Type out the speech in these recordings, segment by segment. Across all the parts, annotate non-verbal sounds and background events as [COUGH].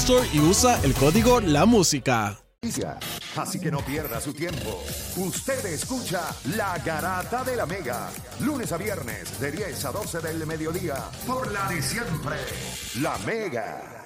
Store y usa el código La Música. Así que no pierda su tiempo. Usted escucha La Garata de la Mega. Lunes a viernes de 10 a 12 del mediodía. Por la de siempre. La Mega.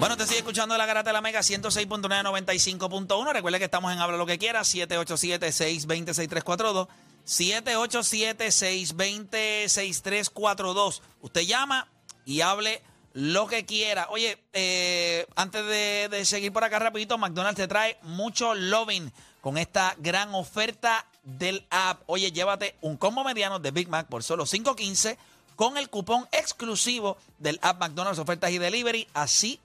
Bueno, te sigue escuchando la garata de la Mega 106.995.1. Recuerde que estamos en Habla lo que quiera, 787-620-6342. 787-620-6342. Usted llama y hable lo que quiera. Oye, eh, antes de, de seguir por acá rapidito, McDonald's te trae mucho loving con esta gran oferta del app. Oye, llévate un combo mediano de Big Mac por solo 5.15 con el cupón exclusivo del app McDonald's Ofertas y Delivery. Así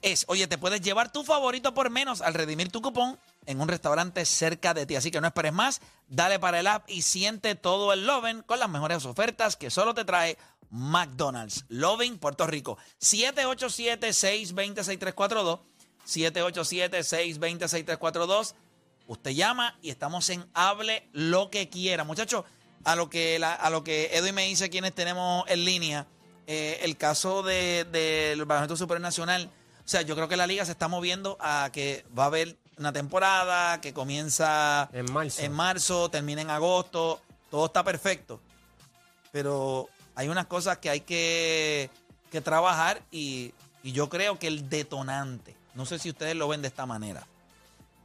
es, oye, te puedes llevar tu favorito por menos al redimir tu cupón en un restaurante cerca de ti. Así que no esperes más, dale para el app y siente todo el Loven con las mejores ofertas que solo te trae McDonald's. Loving Puerto Rico. 787-620-6342. 787-620-6342. Usted llama y estamos en Hable lo que quiera. Muchachos, a lo que, a lo que Edwin me dice quienes tenemos en línea, eh, el caso del de, del Baloncesto Supernacional. O sea, yo creo que la liga se está moviendo a que va a haber una temporada que comienza En marzo. en marzo, termina en agosto. Todo está perfecto. Pero hay unas cosas que hay que, que trabajar y, y yo creo que el detonante, no sé si ustedes lo ven de esta manera,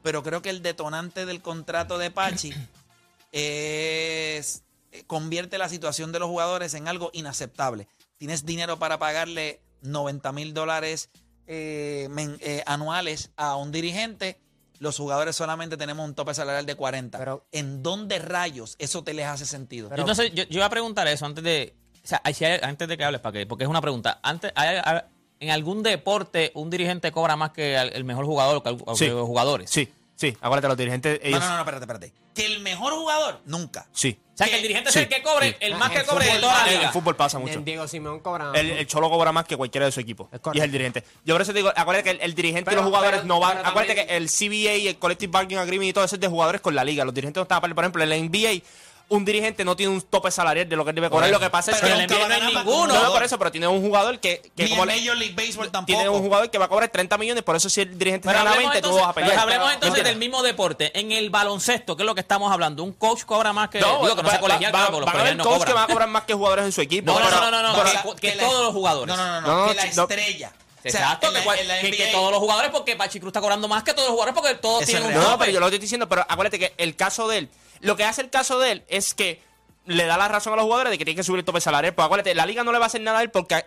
pero creo que el detonante del contrato de Pachi [CLEARS THROAT] es convierte la situación de los jugadores en algo inaceptable. Tienes dinero para pagarle 90 mil dólares eh, eh, anuales a un dirigente. Los jugadores solamente tenemos un tope salarial de 40. Pero- ¿En dónde rayos eso te les hace sentido? Pero- yo, yo, yo iba a preguntar eso antes de. O sea, si hay- antes de que hables, para que, porque es una pregunta. Antes, hay- hay- ¿En algún deporte un dirigente cobra más que el mejor jugador que, Sí. que los jugadores? Sí, sí. Acuérdate, los dirigentes, no, ellos. no, no, espérate, espérate. Que el mejor jugador, nunca. Sí. O sea, que el dirigente Sí, es el que cobre, sí. el más Ah, que el cobre de toda la liga. el fútbol pasa mucho. En Diego Simón cobra. El, el Cholo cobra más que cualquiera de su equipo. Es Y correcto. es el dirigente. Yo por eso te digo, acuérdate que el, el dirigente y los jugadores pero- no van. acuérdate también- que el CBA y el Collective Bargaining Agreement y todo eso es de jugadores con la liga. Los dirigentes no están. Por ejemplo, en la NBA, un dirigente no tiene un tope salarial de lo que él debe cobrar. Bueno, Lo que pasa es que. nunca va a ganar más que un No, no, por eso, pero tiene un jugador que. que Ni como Major League Baseball tampoco. tiene un jugador que va a cobrar 30 millones. Por eso, si el dirigente gana hablemos 20, tú entonces, vas a pelear. pero hablemos entonces del mismo deporte. En el baloncesto, que es lo que estamos hablando, un coach cobra más que. No, digo que no sea colegial, va- claro, porque los van a haber no que van a cobran. cobrar más que jugadores en su equipo. No, no, no, no, no, que, todos los jugadores. No, no, no, no. No, que la no. estrella. O sea, Exacto, que, cual- en la que- que NBA todos los jugadores, porque Pachi Cruz está cobrando más que todos los jugadores, porque todos Eso tienen un. No, pero yo lo estoy diciendo, pero acuérdate que el caso de él, lo que hace el caso de él es que le da la razón a los jugadores de que tienen que subir el tope salarial. Pues acuérdate, la liga no le va a hacer nada a él porque.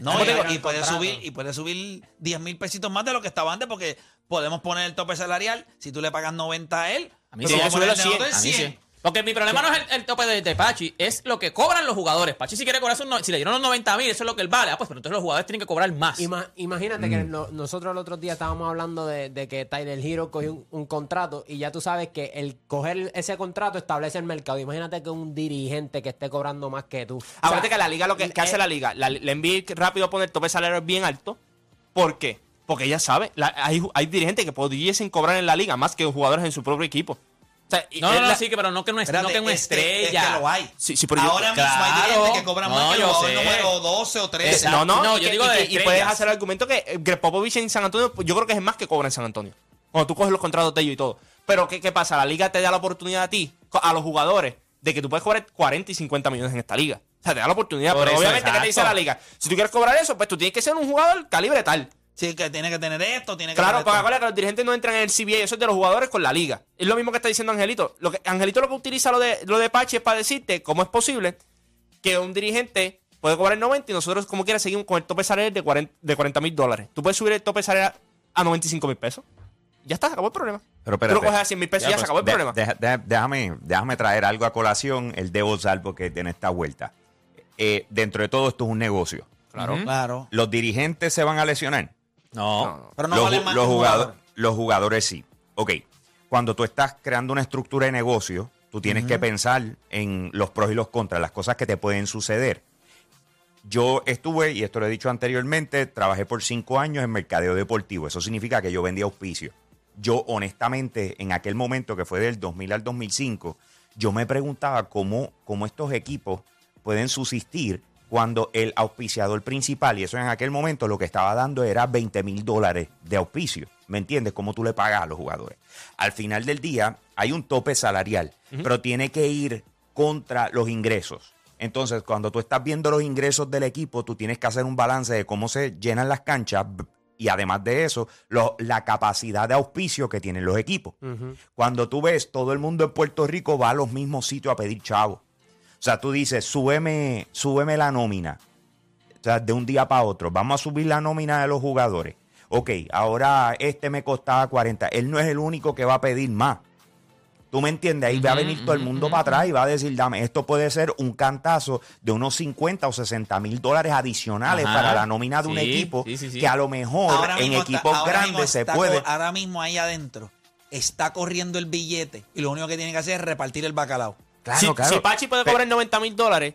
No, ¿Cómo y, te digo? y puede subir, y puede subir 10 mil pesitos más de lo que estaba antes, porque podemos poner el tope salarial. Si tú le pagas 90 a él, A mí sí, ponerle 100, nosotros A mí 100. sí. Porque mi problema no es el, el tope de, de Pachi, es lo que cobran los jugadores. Pachi si quiere cobrar, esos no- si le dieron los 90 mil, eso es lo que él vale. Ah, pues pero entonces los jugadores tienen que cobrar más. Ima- imagínate Mm. que no- nosotros el otro día estábamos hablando de, de que Tyler Hero cogió un, un contrato y ya tú sabes que el coger ese contrato establece el mercado. Imagínate que un dirigente que esté cobrando más que tú. O sea, Acuérdate que la liga, lo que, que eh, hace la liga, la, la NBA rápido pone el tope salarial bien alto. ¿Por qué? Porque ella sabe, la- hay, hay dirigentes que pudiesen cobrar en la liga más que jugadores en su propio equipo. O sea, y no, no, es no, la- sí, que pero no que una, Espérate, no que una es que- es estrella. que lo hay. Sí, sí, pero yo- Ahora mismo hay dirigentes que cobran No, más que yo sé. número 12 o 13. Exacto. No, no, No, y yo digo y de y, puedes hacer el argumento que eh, Greg Popovich en San Antonio, pues, yo creo que es más que cobra en San Antonio. Cuando tú coges los contratos de ellos y todo. Pero ¿qué, ¿qué pasa? La liga te da la oportunidad a ti, a los jugadores, de que tú puedes cobrar 40 y 50 millones en esta liga. O sea, te da la oportunidad. Por pero eso, obviamente, ¿qué te dice la liga? Si tú quieres cobrar eso, pues tú tienes que ser un jugador calibre tal. Sí, que tiene que tener esto, tiene que Claro, tener porque esto. acuérdate que los dirigentes no entran en el CBA, eso es de los jugadores con la liga. Es lo mismo que está diciendo Angelito. Lo que, Angelito lo que utiliza lo de, lo de Pachi es para decirte cómo es posible que un dirigente puede cobrar 90 y nosotros, como quiera, seguimos con el tope salarial de 40 de 40 mil dólares. Tú puedes subir el tope salarial a 95 mil pesos. Ya está, se acabó el problema. Pero Tú lo coges a 100 mil pesos y ya, se pues, acabó el De- problema. deja- deja- déjame, déjame traer algo a colación, el debo salvo que tiene esta vuelta. Eh, dentro de todo esto es un negocio. Claro. Claro. ¿Los dirigentes se van a lesionar? No. Pero no los, vale ju- más los que un jugador- jugador. los jugadores sí. Ok, cuando tú estás creando una estructura de negocio, tú tienes que pensar en los pros y los contras, las cosas que te pueden suceder. Yo estuve, y esto lo he dicho anteriormente, trabajé por cinco años en mercadeo deportivo. Eso significa que yo vendía auspicio. Yo, honestamente, en aquel momento que fue del 2000 al 2005, yo me preguntaba cómo, cómo estos equipos pueden subsistir cuando el auspiciador principal, y eso en aquel momento lo que estaba dando era 20 mil dólares de auspicio. ¿Me entiendes? ¿Cómo tú le pagas a los jugadores? Al final del día hay un tope salarial, pero tiene que ir contra los ingresos. Entonces, cuando tú estás viendo los ingresos del equipo, tú tienes que hacer un balance de cómo se llenan las canchas y además de eso, lo- la capacidad de auspicio que tienen los equipos. Cuando tú ves, todo el mundo en Puerto Rico va a los mismos sitios a pedir chavos. O sea, tú dices, súbeme, súbeme la nómina. O sea, de un día para otro. Vamos a subir la nómina de los jugadores. Ok, ahora este me costaba 40. Él no es el único que va a pedir más. ¿Tú me entiendes? Ahí va a venir todo el mundo para atrás y va a decir, dame, esto puede ser un cantazo de unos 50 o 60 mil dólares adicionales Ajá. para la nómina de un equipo sí, sí, sí. que a lo mejor Ahora en está- equipos grandes se puede. Ahora mismo ahí adentro está corriendo el billete y lo único que tiene que hacer es repartir el bacalao. Claro, si, claro. si Pachi puede cobrar 90 mil dólares,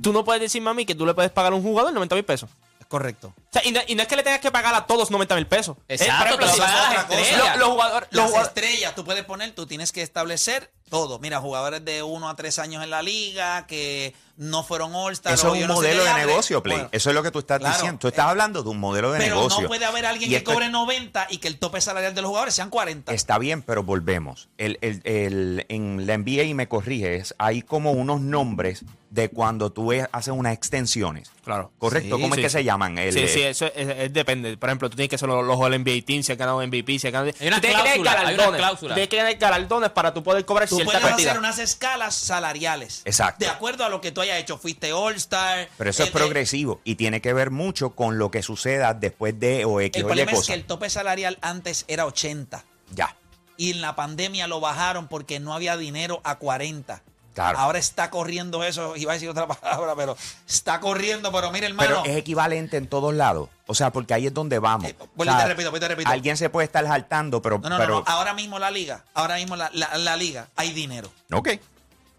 tú no puedes decirme a mí que tú le puedes pagar a un jugador 90 mil pesos. Es correcto. O sea, y no, y no es que le tengas que pagar a todos 90 mil pesos. Exacto, Eh, por ejemplo, te lo si- pagas a las estrellas. Los, los jugadores, los Las jugadores- estrellas, tú puedes poner, tú tienes que establecer todo. Mira, jugadores de uno a tres años en la liga que no fueron All-Star. Eso es un no modelo de negocio, Play. Bueno, Eso es lo que tú estás claro. diciendo. Tú estás hablando de un modelo de pero negocio. no puede haber alguien Y que cobre 90 y que el tope salarial de los jugadores sean 40. Está bien, pero volvemos. El, el- el- en la NBA, y me corriges, hay como unos nombres de cuando tú haces unas extensiones. Claro. ¿Correcto? Sí, ¿Cómo sí, es que se llaman? El, sí, sí, eso es- depende. Por ejemplo, tú tienes que ser los, All NBA Team, si has ganado MVP, si has ganado... Hay una tienes que tener cláusula, hay una galardones. Tienes que tener galardones para tú poder cobrar Tú cierta puedes cantidad. hacer unas escalas salariales. Exacto. De acuerdo a lo que tú hayas hecho. Fuiste All-Star. Pero eso es eh, progresivo y tiene que ver mucho con lo que suceda después de o X El o problema es que el tope salarial antes era 80 Ya. y en la pandemia lo bajaron porque no había dinero a 40. Claro. Ahora está corriendo eso, iba a decir otra [LAUGHS] palabra, pero está corriendo, pero mire hermano, Pero es equivalente en todos lados. O sea, porque ahí es donde vamos. Eh, O sea, te repito, te repito. Alguien se puede estar saltando, pero. no, no, pero no, no, ahora mismo la liga, ahora mismo la, la- la liga, hay dinero. Ok.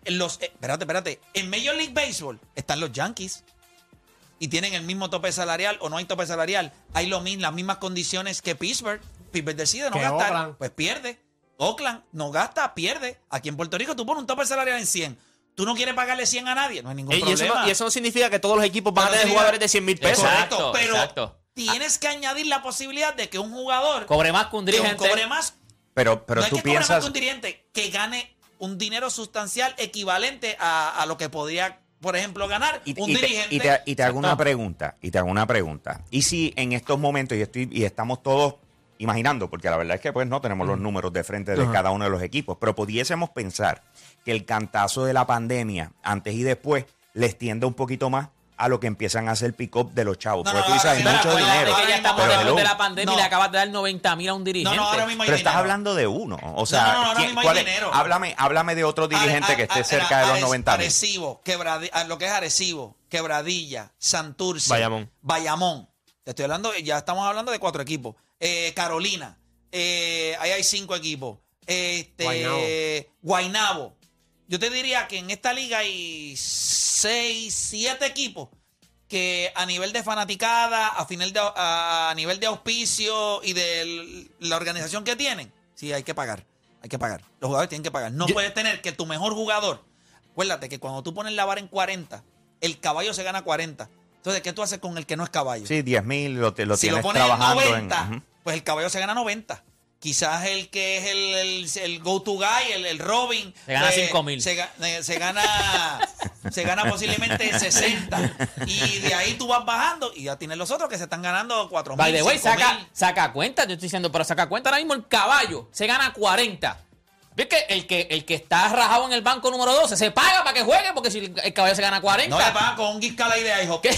En los, eh, espérate, espérate, en Major League Baseball están los Yankees y tienen el mismo tope salarial o no hay tope salarial, hay lo mismo, las mismas condiciones que Pittsburgh. Pittsburgh decide no gastar, pues pierde. Oakland no gasta, pierde. Aquí en Puerto Rico tú pones un tope salarial en 100. Tú no quieres pagarle 100 a nadie, no hay ningún y, eso problema. no, y eso no significa que todos los equipos van a tener jugadores de 100 mil pesos. Exacto. Correcto, pero exacto. tienes que añadir la posibilidad de que un jugador Cobre más que un que dirigente. cobre más, Pero, pero no es tú que cobre más piensas. que un dirigente, que gane un dinero sustancial equivalente a, a lo que podría, por ejemplo, ganar Y, un y te, dirigente. y te- y te hago una pregunta, y te hago una pregunta. Y si en estos momentos, y, estoy, y estamos todos imaginando, porque la verdad es que pues no tenemos los números de frente de cada uno de los equipos, pero pudiésemos pensar que el cantazo de la pandemia, antes y después, les tiende un poquito más a lo que empiezan a hacer pick-up de los chavos. No, porque no, tú dices, hay mucho dinero. que ya estamos pero después de la pandemia y No. le acabas de dar 90 mil a un dirigente. No, no, ahora mismo hay Pero estás dinero. hablando de uno. O sea, No, no, no, ahora ¿quién- mismo hay dinero. Háblame, háblame de otro dirigente que esté cerca de los Ares- 90 mil. Arecibo, Quebradi- a lo que es Arecibo, Quebradilla, Santurce, Bayamón. Bayamón. Te estoy hablando, ya estamos hablando de cuatro equipos. Eh, Carolina, eh, ahí hay cinco equipos. Este, Guaynabo. Guaynabo. Yo te diría que en esta liga hay seis, siete equipos que a nivel de fanaticada, a, final de, a nivel de auspicio y de la organización que tienen, sí hay que pagar. Hay que pagar. Los jugadores tienen que pagar. No Yo- puedes tener que tu mejor jugador. Acuérdate que cuando tú pones la vara en 40, el caballo se gana 40. Entonces, ¿qué tú haces con el que no es caballo? Sí, 10 mil lo, te- lo si lo tienes pones en trabajando 90, en. Pues el caballo se gana 90. quizás el que es el, el, el go-to guy, el, el Robin. Se gana pues, 5,000. Se, ga- eh, se gana, se gana posiblemente 60. Y de ahí tú vas bajando y ya tienes los otros que se están ganando 4 mil. By the way, 5,000. saca, saca cuenta, yo estoy diciendo, pero saca cuenta ahora mismo el caballo, se gana 40. ¿Ves que el que el que está rajado en el banco número 12 se paga para que juegue? Porque si el, caballo se gana 40. No le pagan con un guisca la idea, hijo. ¿Qué? [LAUGHS]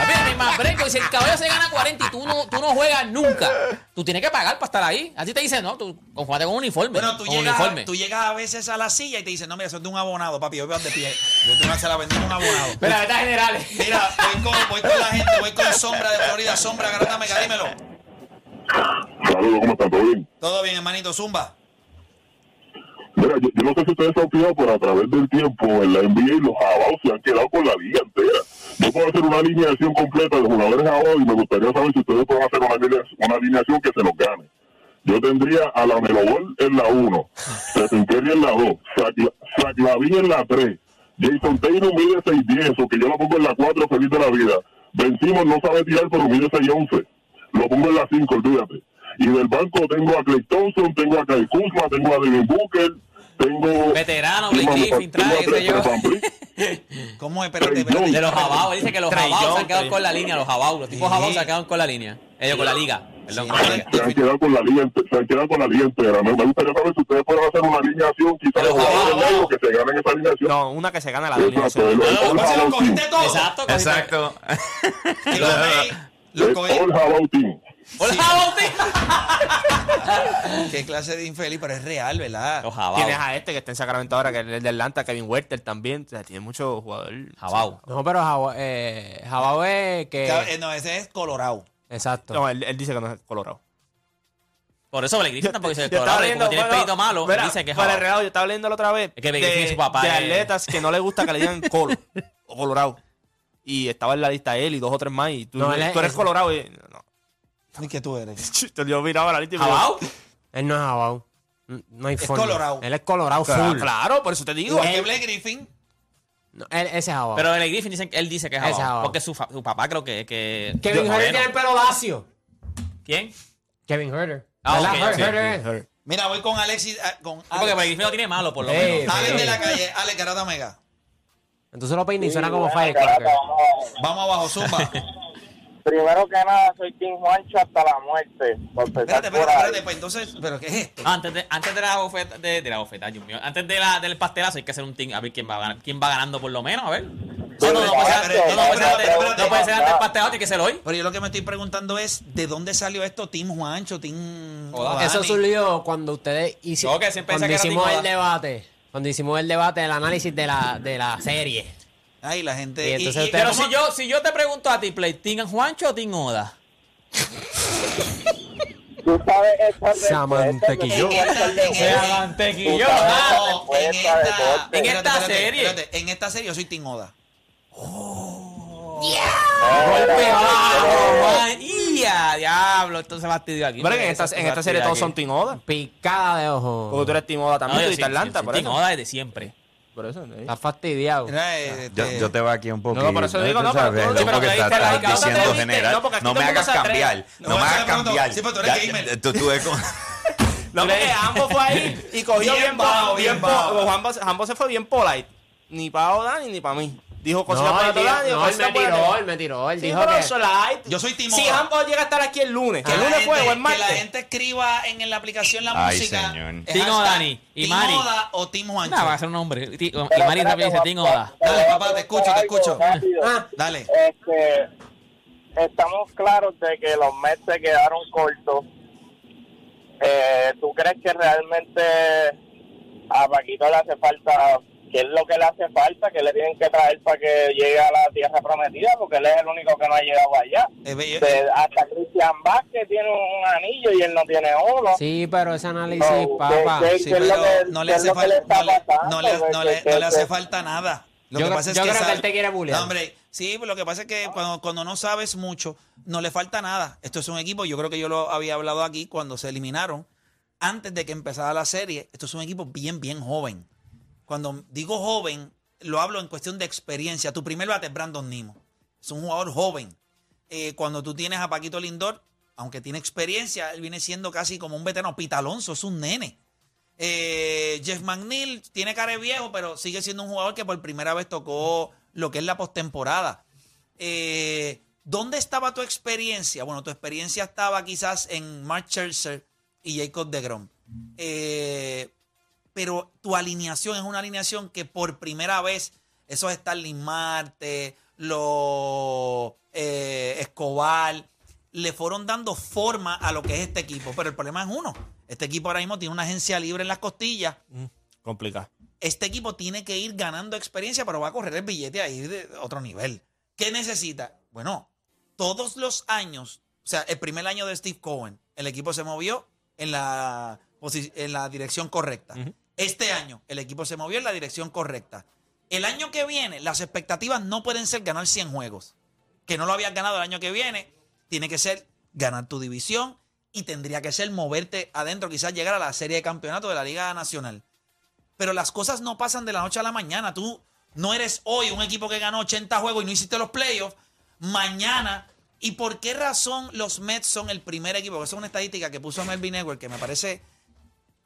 No hay más porque si el caballo se gana 40 y tú no, tú no juegas nunca, tú tienes que pagar para estar ahí. A ti te dicen, no, tú confúmate con un uniforme. Bueno, tú con llegas, uniforme. tú llegas a veces a la silla y te dicen, no, mira, es de un abonado, papi, hoy vas de pie. Yo te voy a hacer la vendida un abonado. Pero la verdad generales. Mira, voy con, voy con la gente, voy con Sombra de Florida. Sombra, garota mega, dímelo. Saludos, ¿cómo está? ¿Todo bien? Todo bien, hermanito, Zumba. Mira, yo, no sé si ustedes han fijado, pero a través del tiempo en la NBA los jabaos se han quedado con la liga entera. Yo puedo hacer una alineación completa de jugadores jabaos y me gustaría saber si ustedes pueden hacer una, alinea- una alineación que se los gane. Yo tendría a la Melobol en la 1, Stephen en la 2, Zach Lavin en la 3, Jason Taylor mide 6'10, o que yo lo pongo en la 4 feliz de la vida. Ben Simmons no sabe tirar, pero mide 6'11. Lo pongo en la 5, olvídate. Y del banco tengo a Clay Thompson, tengo a Kyle Kuzma, tengo a Devin Booker, tengo... Veterano, Blake Griffin, trae, qué sé yo. [LAUGHS] ¿Cómo? Espérate. De los jabaos, dice que los jabaos se han quedado con la línea, los jabaos, los tipos Sí. jabaos se han quedado con la línea. Ellos con la liga, perdón, con la liga. se han quedado con la liga, se han quedado con la liga entera. Me, gustaría saber si ustedes pueden hacer una alineación, quizás los jugadores que se ganen esa alineación. No, una que se gana la alineación. Pues. Exacto, Exacto. [LAUGHS] Y lo cogí, lo El cogí. All. ¡Hola, jabaos, tío! Qué clase de infeliz, pero es real, ¿verdad? Los jabaos. Tienes a este que está en Sacramento ahora, que es el de Atlanta, Kevin Werther también. O sea, tiene muchos jugadores. Jabaos. No, pero Jabao, eh, Jabao es que... Eh, No, ese es Colorado. Exacto. No, él, él dice que no es colorado. Por eso Blake Griffin tampoco dice Yo colorado, como tiene bueno, pelito malo, mira, dice que es jabao. regalo, yo estaba leyendo la otra vez Es que Blake de, Griffin, su papá de es- atletas que no le gusta que le digan colo o colorado. [LAUGHS] Y estaba en la lista él y dos o tres más. Y tú, No, él es- tú eres es- colorado. Y, no. ¿Y qué tú eres? [LAUGHS] Yo miraba la lista y me ¿Jabao? Él no es Jabao. N- No hay Es forma. colorado. Él es colorado Claro, full. claro, por eso te digo. Igual que Blake Griffin. No, él, ese es Jabao. Pero Blake Griffin dice, él dice que es Ese es jabao. jabao. Porque su, fa- su papá creo que... que Kevin Yo- Herter bueno. tiene el pelo lacio. ¿Quién? Kevin Herter. Ah, ¿Verdad? ok, Her- sí, Herter es. Mira, voy con Alexis. ah, Con porque Alex, Blake Griffin lo tiene malo, por lo Ey, menos. Alex de la calle. Alex Garata Mega. Entonces lo peina y suena como Firecracker. Vamos abajo, Zumba. [LAUGHS] Primero que nada, soy Team Juancho hasta la muerte. Por Espérate, espérate, espérate. Pues entonces, ¿pero qué es esto? Ah, Antes de, antes de la bofeta, de, de la bofeta, Dios mío. Antes de la, del pastelazo hay que hacer un team, a ver quién va, ganar, quién va ganando por lo menos, a ver. No, no, no puede ser antes, no, no puede ser antes, pastelazo, tiene que ser hoy. Pero yo lo que me estoy preguntando es, ¿de dónde salió esto? Team Juancho, Team... Eso surgió cuando ustedes hicieron. Yo que siempre Cuando pensé que era hicimos el debate. Cuando hicimos el debate, el análisis de la, de la serie. Ay, la gente... Y entonces usted- Pero ¿cómo- si yo, si yo te pregunto a ti, Play, ¿Team Juancho o Team Oda? Tú sabes esta Se amantequilló. En esta, en Se esta- serie. espérate, en esta serie yo soy Team Oda. Golpe bajo, Diablo, esto se fastidió aquí. Pero en esta, en esta serie todos aquí. son Team Oda. Picada de ojo. Porque tú eres Team Oda No, también, yo tú sí, dices Atlanta, sí, por Team eso. Oda desde siempre. Por eso. ¿eh? Está fastidiado. Eh, Yo, este, yo te voy aquí un poquito. No, por eso digo, no, pero tú- ¿sabes? sí, pero Como que que estás- estás no te diciendo diste, general. no, porque No me hagas cambiar. No, No me hagas cambiar. Sí, pero tú eres gamer. tú- tú eres como- [LAUGHS] No, porque ambos fue ahí y cogió Bien bien, bajo, bien bien bajo. bajo. Ambos, ambos se fue bien polite. Ni para Oda ni para mí. Dijo cositas No, para todo dijo- Dani. no, él me tiró, él me tiró. Él Sí, dijo que... eso light. Yo soy Team Si Oda. ambos llega a estar aquí el lunes, que el la lunes fue o el Que martes. la gente escriba en la aplicación la Ay, música. señor. hashtag Dani y Mari. Oda o Team Juancho. Nada, va a ser un nombre. Y Mari rápido dice Team Oda. Dale, papá, te escucho, te escucho. Ah, Dale. Este, estamos claros de que los Mets se quedaron cortos. Eh, ¿Tú crees que realmente a Paquito le hace falta, qué es lo que le hace falta, que le tienen que traer para que llegue a la tierra prometida? Porque él es el único que no ha llegado allá. Hasta Cristian Vázquez tiene un anillo y él no tiene uno. Sí, pero ese análisis, No, papá. que- Sí, ¿Qué es lo pero que- no le hace falta, no le, no le- no hace falta nada. Lo Yo que creo- pasa es yo que, creo que él te quiere bullear. No, hombre, sí, pero lo que pasa es que cuando, cuando no sabes mucho, no le falta nada. Esto es un equipo, yo creo que yo lo había hablado aquí cuando se eliminaron, antes de que empezara la serie. Esto es un equipo bien, bien joven. Cuando digo joven, lo hablo en cuestión de experiencia. Tu primer bate es Brandon Nimo. Es un jugador joven. Eh, cuando tú tienes a Paquito Lindor, aunque tiene experiencia, él viene siendo casi como un veterano. Pita Alonso es un nene. Eh, Jeff McNeil tiene cara de viejo, pero sigue siendo un jugador que por primera vez tocó lo que es la postemporada. Eh, ¿Dónde estaba tu experiencia? Bueno, tu experiencia estaba quizás en Mark Scherzer y Jacob DeGrom. Eh, pero tu alineación es una alineación que por primera vez esos Starling Marte, los eh, Escobar, le fueron dando forma a lo que es este equipo. Pero el problema es uno. Este equipo ahora mismo tiene una agencia libre en las costillas. Complicado. Este equipo tiene que ir ganando experiencia, pero va a correr el billete ahí de otro nivel. ¿Qué necesita? Bueno, todos los años, o sea, el primer año de Steve Cohen, el equipo se movió en la, en la dirección correcta. Este año, el equipo se movió en la dirección correcta. El año que viene, las expectativas no pueden ser ganar 100 juegos. Que no lo habías ganado el año que viene, tiene que ser ganar tu división y tendría que ser moverte adentro, quizás llegar a la serie de campeonato de la Liga Nacional. Pero las cosas no pasan de la noche a la mañana. Tú no eres hoy un equipo que ganó 80 juegos y no hiciste los playoffs. Mañana. ¿Y por qué razón los Mets son el primer equipo? Esa es una estadística que puso Melvin Edward que me parece.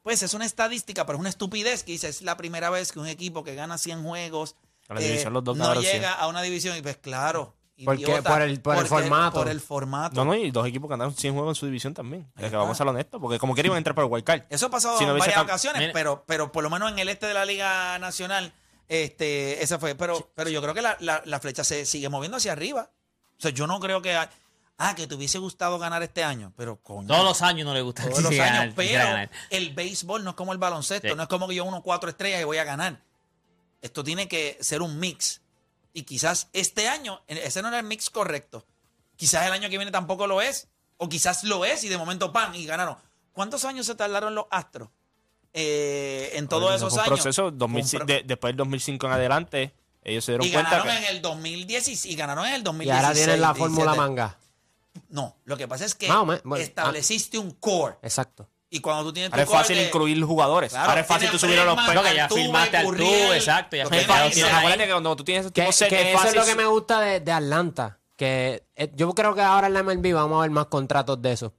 Pues es una estadística, pero es una estupidez que dice: es la primera vez que un equipo que gana 100 juegos la división los dos no ganaron 100. llega a una división. Y pues claro. Porque- idiota, por el- por el formato. Por el formato. No, no, y dos equipos ganaron 100 juegos en su división también. Es que vamos a ser honestos, porque como a entrar por el wild card. Eso ha pasado Si no en varias ocasiones, pero, pero por lo menos en el este de la Liga Nacional, este, esa fue. Pero, pero yo creo que la, la- la flecha se sigue moviendo hacia arriba. O sea, yo no creo que. hay- Ah, que te hubiese gustado ganar este año, pero coño. Todos los años no le gusta todos los años, ganar, pero ganar. el béisbol no es como el baloncesto, Sí. no es como que yo uno cuatro estrellas y voy a ganar. Esto tiene que ser un mix. Y quizás este año, ese no era el mix correcto. Quizás el año que viene tampoco lo es. O quizás lo es y de momento pan y ganaron. ¿Cuántos años se tardaron los Astros? Eh, en todos Eso esos fue un años. proceso, Fue un 2005 pro- de- después del 2005 en adelante, ellos se dieron y cuenta ganaron que... en el 2010 y ganaron en el Y 2016. ahora tienen la 17. fórmula manga. No, lo que pasa es que Más o menos, bueno, estableciste un core. Exacto. Y cuando tú tienes tu Ahora es core fácil de- incluir jugadores. Claro, ahora es fácil tiene tú subir a los Bregman, No, que ya Altuve, firmaste al Gurriel, tú, exacto, ya lo firmaste que a los tienes que- ahí. Acuérdate que cuando tú tienes Que, que es eso es fácil lo que me gusta de, de Atlanta. Que eh, yo creo que ahora en la MLB vamos a ver más contratos de eso.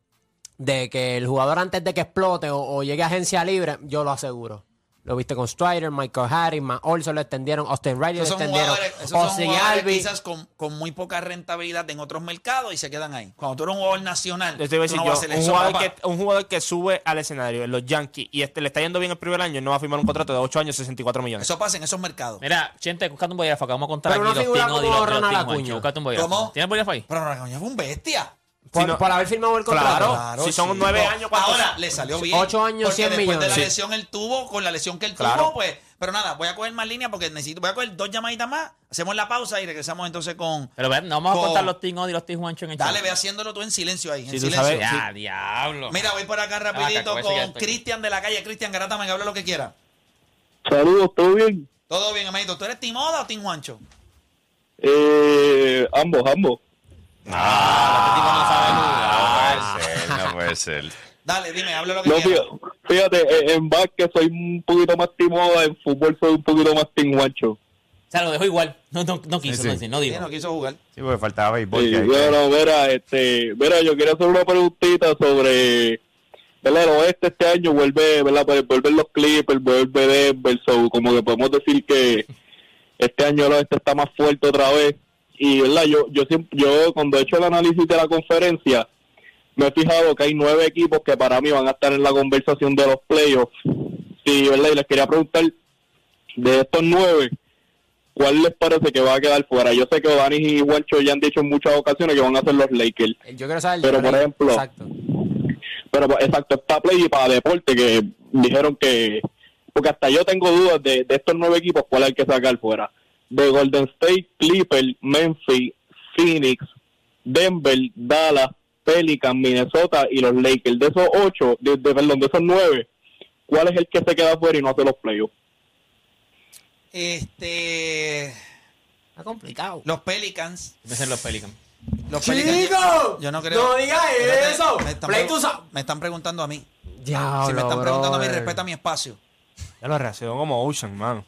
De que el jugador antes de que explote o, o llegue a agencia libre, yo lo aseguro. Lo viste con Strider, Michael Harris, Matt Olson lo extendieron, Austin Riley lo Esos extendieron, Ozzy Albies. quizás con, con muy poca rentabilidad en otros mercados y se quedan ahí. Cuando tú eres un jugador nacional, Yo te iba a decir no yo, vas a hacer un, eso, jugador que, un jugador que sube al escenario en los Yankees y este le está yendo bien el primer año, no va a firmar un contrato de 8 años, 64 millones. Eso pasa en esos mercados. Mira, Chente, buscando un bolígrafo, que vamos a contar Pero aquí una los tingos y Ronald un bolígrafo. ¿Cómo? ¿Tienes bolígrafo ahí? Pero Racoña fue un bestia. Por, Si no- por haber firmado el contrato. Claro. si son nueve años, ¿cuántos? Ahora, le salió bien. Ocho años, porque 100 después de la millones. Sí. lesión él tuvo, con la lesión que él Claro. tuvo, pues. Pero nada, voy a coger más líneas porque necesito. Voy a coger dos llamaditas más. Hacemos la pausa y regresamos entonces con. Pero ve, no vamos a Con- contar los tingos y los tingos Juancho en el Dale, chat. ve haciéndolo tú en silencio ahí. En Si tú silencio. sabes- Ya, diablo. Mira, voy por acá Acá, rapidito con. Cristian de la calle. Cristian Garata, me hable lo que quiera. Saludos, ¿todo bien? Todo bien, amiguito. ¿Tú eres Timoda o Tim Juancho? Eh, ambos, ambos. No puede ser, no puede ser. Dale, dime, hable lo que No, quiera. fíjate, en básquet soy un poquito más timoda, en fútbol soy un poquito más tinguacho. O sea, lo dejó igual. No, no, no quiso, Sí, no, sí. dice, no Sí, dijo. no quiso jugar. Sí, porque faltaba béisbol. Sí, bueno, mira, este, mira, yo quiero hacer una preguntita sobre, ¿verdad? El oeste este año vuelve, ¿verdad? Pues vuelven los Clippers, vuelve Denver, so, como que podemos decir que este año el oeste está más fuerte otra vez. Y, ¿verdad? Yo, yo yo cuando he hecho el análisis de la conferencia, me he fijado que hay nueve equipos que para mí van a estar en la conversación de los playoffs. Sí, ¿verdad? Y les quería preguntar, de estos nueve, ¿cuál les parece que va a quedar fuera? Yo sé que Dani y Juancho ya han dicho en muchas ocasiones que van a ser los Lakers. Yo quiero saber. Pero, por ejemplo, Exacto. Pero pues, exacto, es para play y para deporte que dijeron que... Porque hasta yo tengo dudas de, de estos nueve equipos cuál hay que sacar fuera. De Golden State, Clippers, Memphis, Phoenix, Denver, Dallas, Pelican, Minnesota y los Lakers. De esos ocho, de, de- perdón, de esos nueve, ¿cuál es el que se queda fuera y no hace los playoffs? Este. Está complicado. Los Pelicans. Dicen los Pelicans. Los ¡Chico! Pelicans. Yo no creo. ¡No digas eso! Me están, Play me están preguntando a mí. Diablo, si me están preguntando a mí, respeta mi espacio. Ya lo reaccionó como Ocean, mano.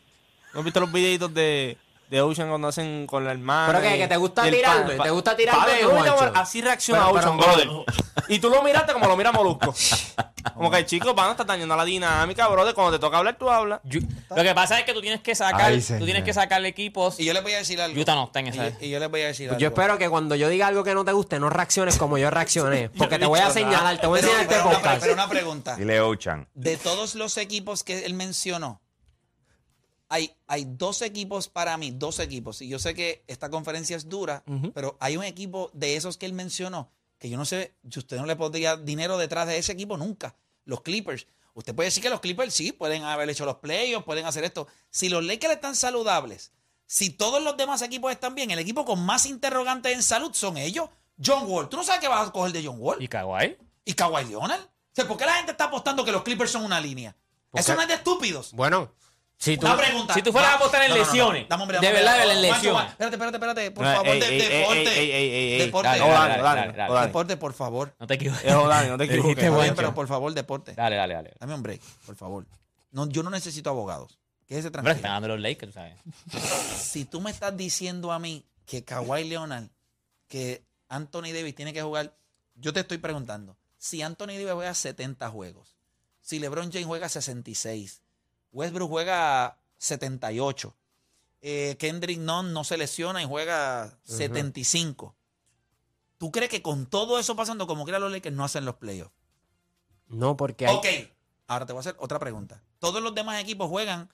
¿No has visto los videitos de, de Ocean cuando hacen con la hermana. ¿Pero qué? ¿Que te gusta tirarme? ¿Te gusta tirarme, yo Así reacciona Pero- Ocean, pero- brother. [LAUGHS] Y tú lo miraste como lo mira Molusco. [LAUGHS] Como que, chicos, van a estar dañando la dinámica, brother. Cuando te toca hablar, tú hablas. Lo que pasa es que tú tienes que sacar, Ay, tú tienes que sacarle equipos. Y yo les voy a decir algo. Utah no está en Y esa. yo- Y yo les voy a decir Pues yo algo. espero que cuando yo diga algo que no te guste, no reacciones como yo reaccioné. [LAUGHS] Porque te voy a señalar, te voy a enseñar este pero una, podcast. pero una pregunta. Dile Ochan. De todos los equipos que él mencionó, hay, hay dos equipos para mí, dos equipos. Y yo sé que esta conferencia es dura, pero hay un equipo de esos que él mencionó que yo no sé, si usted no le pondría dinero detrás de ese equipo nunca. Los Clippers. Usted puede decir que los Clippers sí pueden haber hecho los playoffs, pueden hacer esto. Si los Lakers están saludables, si todos los demás equipos están bien, el equipo con más interrogantes en salud son ellos. John Wall. ¿Tú no sabes qué vas a coger de John Wall? ¿Y Kawhi? ¿Y Kawhi Leonard? O sea, ¿por qué la gente está apostando que los Clippers son una línea? Eso no es de estúpidos. Bueno, si tú... Una pregunta. si tú fueras Va- a apostar en No, no, no, no. lesiones, Dame, hombre, de dame, verdad, en Juancho, lesiones. Espérate, espérate, espérate. Por No, favor, de- deporte. Deporte. Dale, dale, dale, dale, dale, dale, dale. dale. Deporte, por favor. No te equivoques. Es Dani, no te [LAUGHS] equivoques. Dijiste Está bien, Juancho. pero por favor, deporte. Dale, dale, dale. Dame un break, por favor. No, yo no necesito abogados. Quédese Hombre, tranquilo. están dando los Lakers, tú sabes. [LAUGHS] Si tú me estás diciendo a mí que Kawhi Leonard, que Anthony Davis tiene que jugar, yo te estoy preguntando, si Anthony Davis juega 70 juegos, si LeBron James juega 66, Westbrook juega 78, eh, Kendrick Nunn no se lesiona y juega 75. ¿Tú crees que con todo eso pasando, como quiera los Lakers no hacen los playoffs? No, porque hay... Ok, ahora te voy a hacer otra pregunta. Todos los demás equipos juegan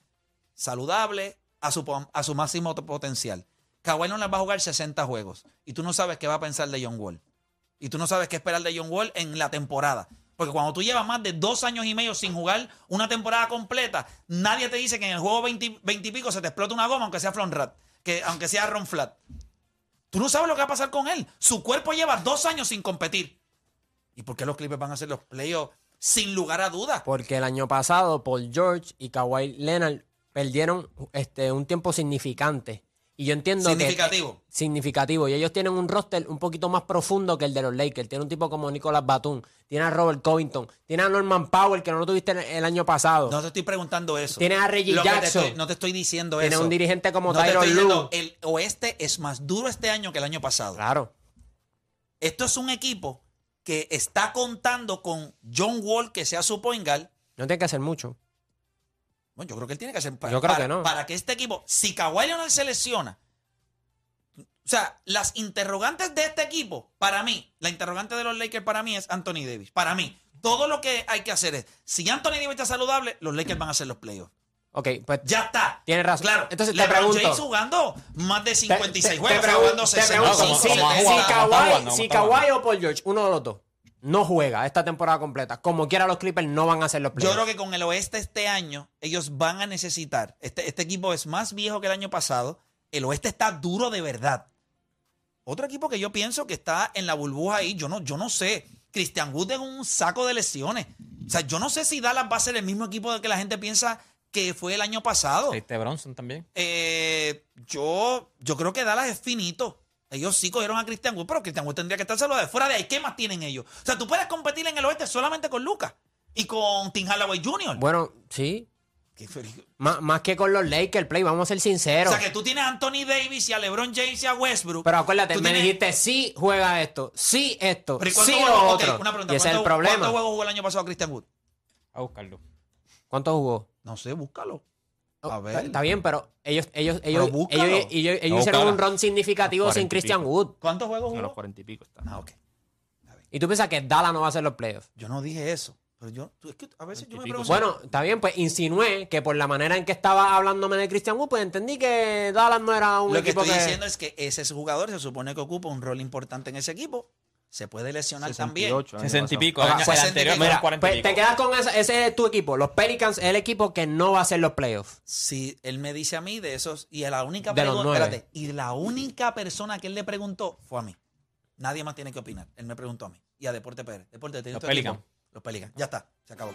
saludable a su, po- a su máximo potencial. Kawhi no les va a jugar 60 juegos y tú no sabes qué va a pensar de John Wall. Y tú no sabes qué esperar de John Wall en la temporada. Porque cuando tú llevas más de dos años y medio sin jugar una temporada completa, nadie te dice que en el juego 20, 20 y pico se te explota una goma, aunque sea Flon Rat, que, aunque sea Ron Flat. Tú no sabes lo que va a pasar con él. Su cuerpo lleva dos años sin competir. ¿Y por qué los Clippers van a hacer los playoffs sin lugar a dudas? Porque el año pasado Paul George y Kawhi Leonard perdieron este, un tiempo significante. Y yo entiendo Significativo. que... Significativo. Y ellos tienen un roster un poquito más profundo que el de los Lakers. Tiene un tipo como Nicolas Batum. Tiene a Robert Covington. Tiene a Norman Powell, que no lo tuviste el, año pasado. No te estoy preguntando eso. Tiene a Reggie Lo que te Jackson. estoy- no te estoy diciendo Tiene eso. un dirigente como No Lue. El oeste es más duro este año que el año pasado. Claro. Esto es un equipo que está contando con John Wall, que sea su point guard. No tiene que hacer mucho. Bueno, yo creo que él tiene que hacer para, Yo creo para- que no. para que este equipo, si Kawhi Leonard se lesiona, o sea, las interrogantes de este equipo, para mí, la interrogante de los Lakers para mí es Anthony Davis. Para mí, todo lo que hay que hacer es, si Anthony Davis está saludable, los Lakers van a hacer los playoffs. Ok, pues Ya está. Tienes razón. Claro. Entonces te LeBron pregunto. James jugando más de 56 Te- te- juegos, te jugando pregunto- te 60. pregunto, como- si, como Kawhi, jugando, si jugando. o Paul George, uno de los dos, no juega esta temporada completa, como quiera los Clippers no van a hacer los Yo playoffs. creo que con el oeste este año, ellos van a necesitar. Este, este equipo es más viejo que el año pasado. El oeste está duro de verdad. Otro equipo que yo pienso que está en la burbuja ahí, yo no, yo no sé. Christian Wood es un saco de lesiones. O sea, yo no sé si Dallas va a ser el mismo equipo de que la gente piensa que fue el año pasado. Este Bronson también. Eh, yo, yo creo que Dallas es finito. Ellos sí cogieron a Christian Wood, pero Christian Wood tendría que estar de fuera de ahí. ¿Qué más tienen ellos? O sea, tú puedes competir en el oeste solamente con Lucas y con Tim Hallaway Jr. Bueno, sí. Qué feliz. Más, más que con los Lakers, Play, vamos a ser O sinceros. sea, que tú tienes a Anthony Davis y a LeBron James y a Westbrook. Pero acuérdate, Tú me tienes- dijiste, sí, juega esto, sí, esto, Pero ¿y sí, cuántos lo otro. una pregunta. y ese es el ¿cuántos- problema. ¿Cuántos juegos jugó el año pasado Christian Wood? A buscarlo. ¿Cuánto jugó? No sé, búscalo. A ver. Está bien, pero ellos, ellos, Pero ellos, ellos, ellos- ellos No, hicieron un run significativo sin 40 y Christian pico. Wood. ¿Cuántos juegos A los jugó? cuarenta y pico está. Ah, ok. Y tú piensas que Dallas no va a hacer los playoffs. Yo no dije eso. Pero yo, tú- es que a veces yo me pregunto. Bueno, está bien, pues insinué que por la manera en que estaba hablándome de Christian Wood, pues entendí que Dallas no era un Lo que estoy que... diciendo es que ese jugador se supone que ocupa un rol importante en ese equipo. Se puede lesionar también. 68 años 60 y pasado. pico. Ah, El, año- el 60 y anterior Mira, 40 y pues pico. te quedas con ese, ese es tu equipo. Los Pelicans es el equipo que no va a hacer los playoffs. Si él me dice a mí de esos, y la única De los pregu- nueve. espérate, y la única persona que él le preguntó fue a mí. Nadie más tiene que opinar. Él me preguntó a mí. Y a Deporte Pérez. Deporte, ¿tienes Los equipo? Pelicans. Los Pelicans. Ya está. Se acabó.